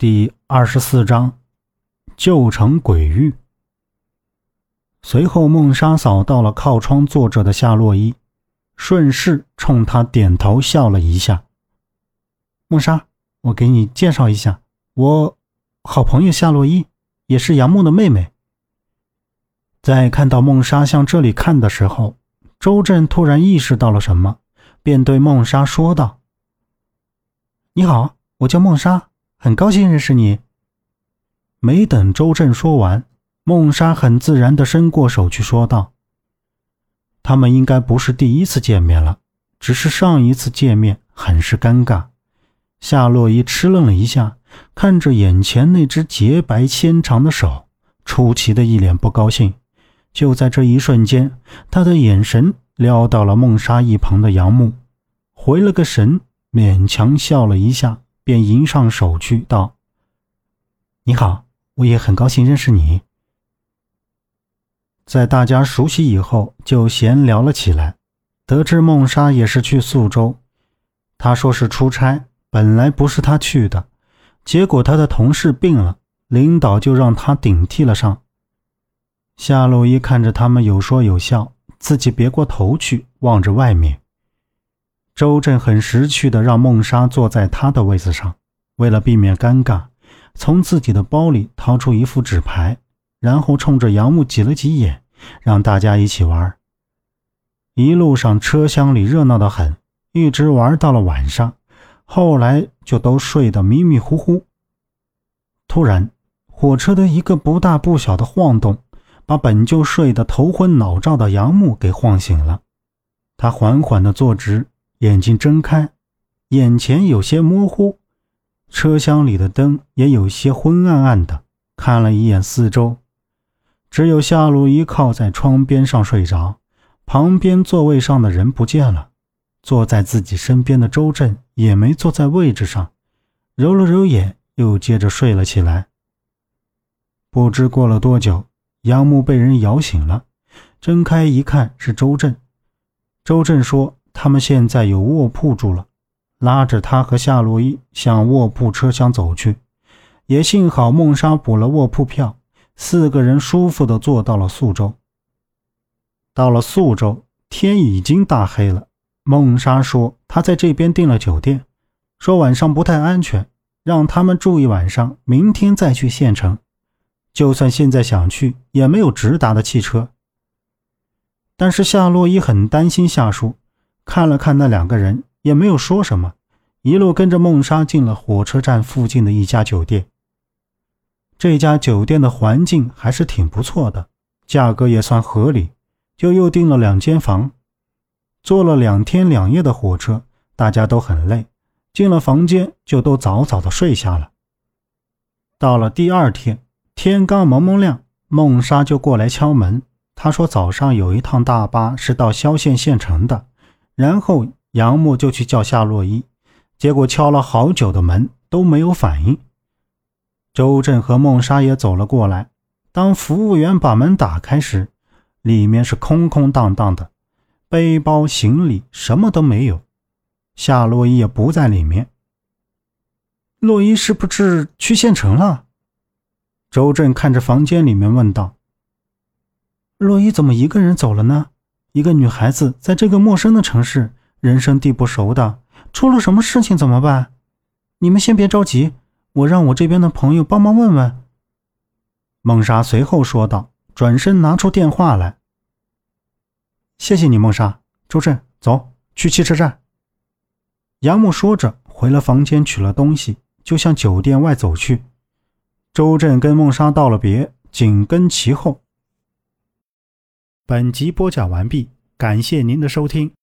第二十四章，旧城鬼域。随后，孟莎扫到了靠窗坐着的夏洛伊，顺势冲他点头笑了一下。孟莎，我给你介绍一下，我好朋友夏洛伊，也是杨梦的妹妹。在看到孟莎向这里看的时候，周震突然意识到了什么，便对孟莎说道：“你好，我叫孟莎。”很高兴认识你。没等周正说完，孟莎很自然地伸过手去说道：“他们应该不是第一次见面了，只是上一次见面很是尴尬。”夏洛伊吃愣了一下，看着眼前那只洁白纤长的手，出奇的一脸不高兴。就在这一瞬间，他的眼神撩到了孟莎一旁的杨木，回了个神，勉强笑了一下。便迎上手去道：“你好，我也很高兴认识你。”在大家熟悉以后，就闲聊了起来。得知孟莎也是去宿州，他说是出差，本来不是他去的，结果他的同事病了，领导就让他顶替了上。夏洛伊看着他们有说有笑，自己别过头去望着外面。周震很识趣的让孟莎坐在他的位子上，为了避免尴尬，从自己的包里掏出一副纸牌，然后冲着杨木挤了挤眼，让大家一起玩。一路上车厢里热闹的很，一直玩到了晚上，后来就都睡得迷迷糊糊。突然，火车的一个不大不小的晃动，把本就睡得头昏脑胀的杨木给晃醒了，他缓缓的坐直。眼睛睁开，眼前有些模糊，车厢里的灯也有些昏暗暗的。看了一眼四周，只有夏洛伊靠在窗边上睡着，旁边座位上的人不见了，坐在自己身边的周震也没坐在位置上，揉了揉眼，又接着睡了起来。不知过了多久，杨木被人摇醒了，睁开一看是周震。周震说。他们现在有卧铺住了，拉着他和夏洛伊向卧铺车厢走去。也幸好孟莎补了卧铺票，四个人舒服地坐到了宿州。到了宿州，天已经大黑了。孟莎说她在这边订了酒店，说晚上不太安全，让他们住一晚上，明天再去县城。就算现在想去，也没有直达的汽车。但是夏洛伊很担心夏叔。看了看那两个人，也没有说什么，一路跟着孟莎进了火车站附近的一家酒店。这家酒店的环境还是挺不错的，价格也算合理，就又订了两间房。坐了两天两夜的火车，大家都很累，进了房间就都早早的睡下了。到了第二天，天刚蒙蒙亮，孟莎就过来敲门。她说早上有一趟大巴是到萧县县城的。然后杨木就去叫夏洛伊，结果敲了好久的门都没有反应。周震和孟莎也走了过来。当服务员把门打开时，里面是空空荡荡的，背包、行李什么都没有，夏洛伊也不在里面。洛伊是不是去县城了？周震看着房间里面问道：“洛伊怎么一个人走了呢？”一个女孩子在这个陌生的城市，人生地不熟的，出了什么事情怎么办？你们先别着急，我让我这边的朋友帮忙问问。”孟莎随后说道，转身拿出电话来。“谢谢你，孟莎。”周震，走去汽车站。杨木说着，回了房间取了东西，就向酒店外走去。周震跟孟莎道了别，紧跟其后。本集播讲完毕，感谢您的收听。